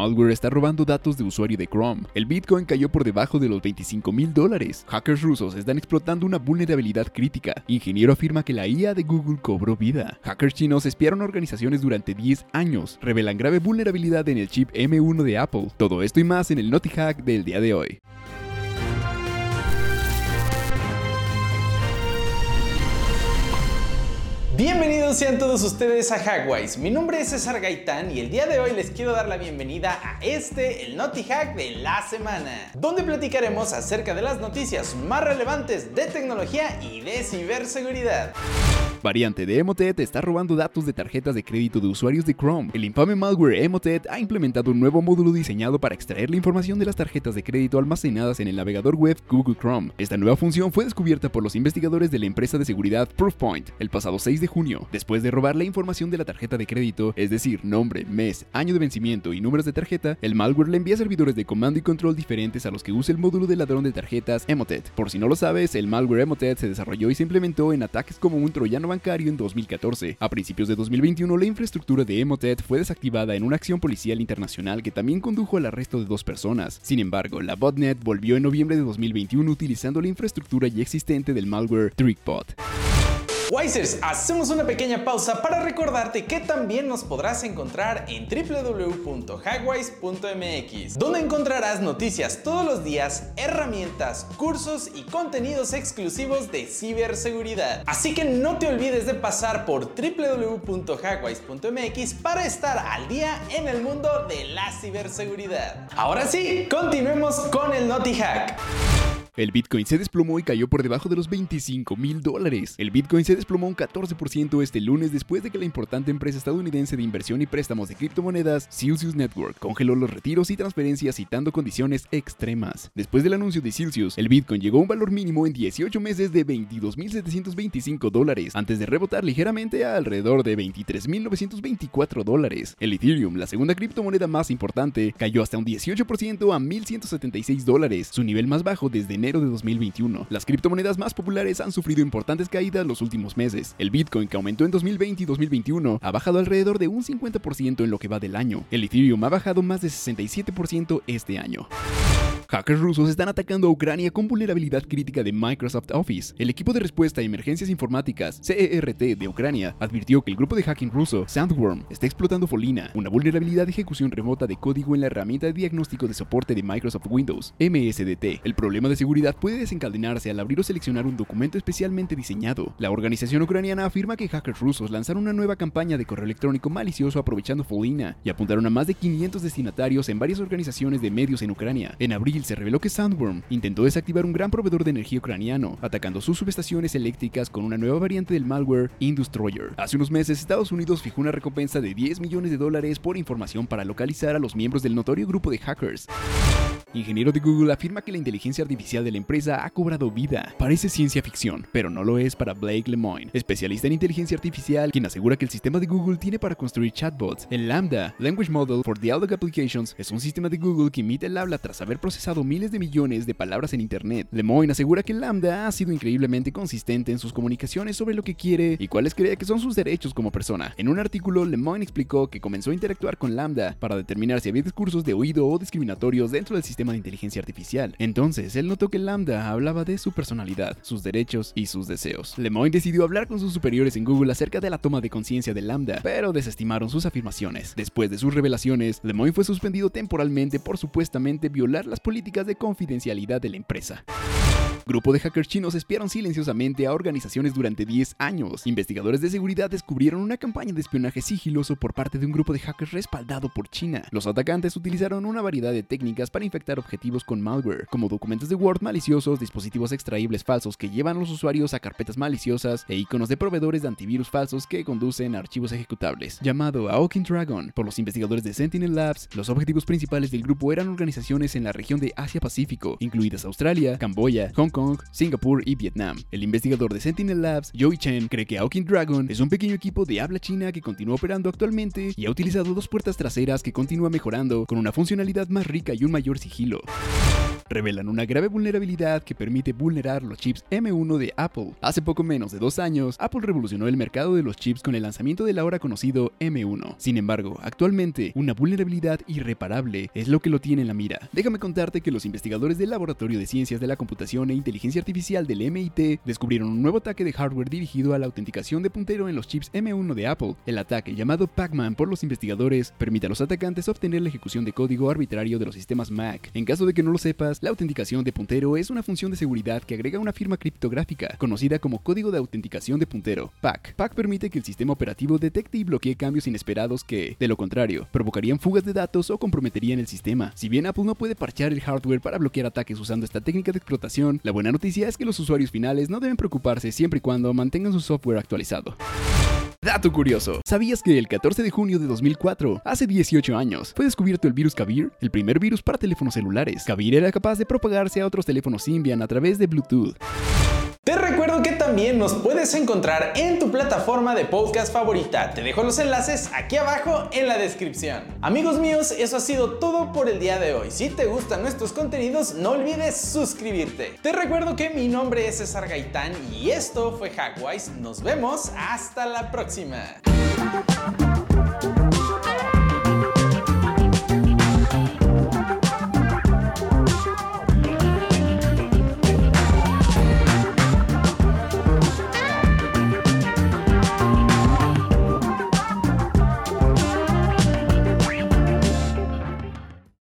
Malware está robando datos de usuario de Chrome. El Bitcoin cayó por debajo de los 25 mil dólares. Hackers rusos están explotando una vulnerabilidad crítica. Ingeniero afirma que la IA de Google cobró vida. Hackers chinos espiaron organizaciones durante 10 años. Revelan grave vulnerabilidad en el chip M1 de Apple. Todo esto y más en el Naughty Hack del día de hoy. Bienvenidos sean todos ustedes a Hackwise. Mi nombre es César Gaitán y el día de hoy les quiero dar la bienvenida a este, el Naughty Hack de la semana, donde platicaremos acerca de las noticias más relevantes de tecnología y de ciberseguridad. Variante de Emotet está robando datos de tarjetas de crédito de usuarios de Chrome. El infame malware Emotet ha implementado un nuevo módulo diseñado para extraer la información de las tarjetas de crédito almacenadas en el navegador web Google Chrome. Esta nueva función fue descubierta por los investigadores de la empresa de seguridad Proofpoint el pasado 6 de junio. Después de robar la información de la tarjeta de crédito, es decir, nombre, mes, año de vencimiento y números de tarjeta, el malware le envía servidores de comando y control diferentes a los que usa el módulo de ladrón de tarjetas Emotet. Por si no lo sabes, el malware Emotet se desarrolló y se implementó en ataques como un troyano bancario en 2014. A principios de 2021, la infraestructura de Emotet fue desactivada en una acción policial internacional que también condujo al arresto de dos personas. Sin embargo, la botnet volvió en noviembre de 2021 utilizando la infraestructura ya existente del malware TrickBot. Wisers, hacemos una pequeña pausa para recordarte que también nos podrás encontrar en www.hackwise.mx, donde encontrarás noticias todos los días, herramientas, cursos y contenidos exclusivos de ciberseguridad. Así que no te olvides de pasar por www.hackwise.mx para estar al día en el mundo de la ciberseguridad. Ahora sí, continuemos con el Naughty Hack. El Bitcoin se desplomó y cayó por debajo de los 25 mil dólares. El Bitcoin se desplomó un 14% este lunes después de que la importante empresa estadounidense de inversión y préstamos de criptomonedas, Celsius Network, congeló los retiros y transferencias citando condiciones extremas. Después del anuncio de Celsius, el Bitcoin llegó a un valor mínimo en 18 meses de 22.725 dólares, antes de rebotar ligeramente a alrededor de 23.924 dólares. El Ethereum, la segunda criptomoneda más importante, cayó hasta un 18% a 1.176 dólares, su nivel más bajo desde enero de 2021. Las criptomonedas más populares han sufrido importantes caídas los últimos meses. El Bitcoin, que aumentó en 2020 y 2021, ha bajado alrededor de un 50% en lo que va del año. El Ethereum ha bajado más de 67% este año. Hackers rusos están atacando a Ucrania con vulnerabilidad crítica de Microsoft Office. El equipo de respuesta a emergencias informáticas, CERT, de Ucrania, advirtió que el grupo de hacking ruso, Sandworm, está explotando Folina, una vulnerabilidad de ejecución remota de código en la herramienta de diagnóstico de soporte de Microsoft Windows, MSDT. El problema de seguridad puede desencadenarse al abrir o seleccionar un documento especialmente diseñado. La organización ucraniana afirma que hackers rusos lanzaron una nueva campaña de correo electrónico malicioso aprovechando Folina y apuntaron a más de 500 destinatarios en varias organizaciones de medios en Ucrania. En abril, se reveló que Sandworm intentó desactivar un gran proveedor de energía ucraniano, atacando sus subestaciones eléctricas con una nueva variante del malware Industroyer. Hace unos meses, Estados Unidos fijó una recompensa de 10 millones de dólares por información para localizar a los miembros del notorio grupo de hackers. Ingeniero de Google afirma que la inteligencia artificial de la empresa ha cobrado vida. Parece ciencia ficción, pero no lo es para Blake Lemoine, especialista en inteligencia artificial, quien asegura que el sistema de Google tiene para construir chatbots. El Lambda, Language Model for Dialogue Applications, es un sistema de Google que imita el habla tras haber procesado miles de millones de palabras en Internet. Lemoine asegura que Lambda ha sido increíblemente consistente en sus comunicaciones sobre lo que quiere y cuáles cree que son sus derechos como persona. En un artículo, Lemoine explicó que comenzó a interactuar con Lambda para determinar si había discursos de oído o discriminatorios dentro del sistema de inteligencia artificial. Entonces, él notó que Lambda hablaba de su personalidad, sus derechos y sus deseos. Lemoyne decidió hablar con sus superiores en Google acerca de la toma de conciencia de Lambda, pero desestimaron sus afirmaciones. Después de sus revelaciones, Lemoyne fue suspendido temporalmente por supuestamente violar las políticas de confidencialidad de la empresa. Grupo de hackers chinos espiaron silenciosamente a organizaciones durante 10 años. Investigadores de seguridad descubrieron una campaña de espionaje sigiloso por parte de un grupo de hackers respaldado por China. Los atacantes utilizaron una variedad de técnicas para infectar objetivos con malware, como documentos de Word maliciosos, dispositivos extraíbles falsos que llevan a los usuarios a carpetas maliciosas e iconos de proveedores de antivirus falsos que conducen a archivos ejecutables. Llamado Aokin Dragon por los investigadores de Sentinel Labs, los objetivos principales del grupo eran organizaciones en la región de Asia-Pacífico, incluidas Australia, Camboya, Hong Kong, Singapur y Vietnam. El investigador de Sentinel Labs, Joey Chen, cree que Aokin Dragon es un pequeño equipo de habla china que continúa operando actualmente y ha utilizado dos puertas traseras que continúa mejorando con una funcionalidad más rica y un mayor sigilo. Revelan una grave vulnerabilidad que permite vulnerar los chips M1 de Apple. Hace poco menos de dos años, Apple revolucionó el mercado de los chips con el lanzamiento del ahora conocido M1. Sin embargo, actualmente, una vulnerabilidad irreparable es lo que lo tiene en la mira. Déjame contarte que los investigadores del Laboratorio de Ciencias de la Computación e Inteligencia Artificial del MIT descubrieron un nuevo ataque de hardware dirigido a la autenticación de puntero en los chips M1 de Apple. El ataque, llamado Pac-Man por los investigadores, permite a los atacantes obtener la ejecución de código arbitrario de los sistemas Mac. En caso de que no lo sepas, la autenticación de puntero es una función de seguridad que agrega una firma criptográfica, conocida como código de autenticación de puntero, PAC. PAC permite que el sistema operativo detecte y bloquee cambios inesperados que, de lo contrario, provocarían fugas de datos o comprometerían el sistema. Si bien Apple no puede parchear el hardware para bloquear ataques usando esta técnica de explotación, la buena noticia es que los usuarios finales no deben preocuparse siempre y cuando mantengan su software actualizado. Dato curioso, ¿sabías que el 14 de junio de 2004, hace 18 años, fue descubierto el virus Kabir, el primer virus para teléfonos celulares? Kabir era capaz de propagarse a otros teléfonos Symbian a través de Bluetooth. Te recuerdo que también nos puedes encontrar en tu plataforma de podcast favorita. Te dejo los enlaces aquí abajo en la descripción. Amigos míos, eso ha sido todo por el día de hoy. Si te gustan nuestros contenidos, no olvides suscribirte. Te recuerdo que mi nombre es César Gaitán y esto fue Hackwise. Nos vemos hasta la próxima.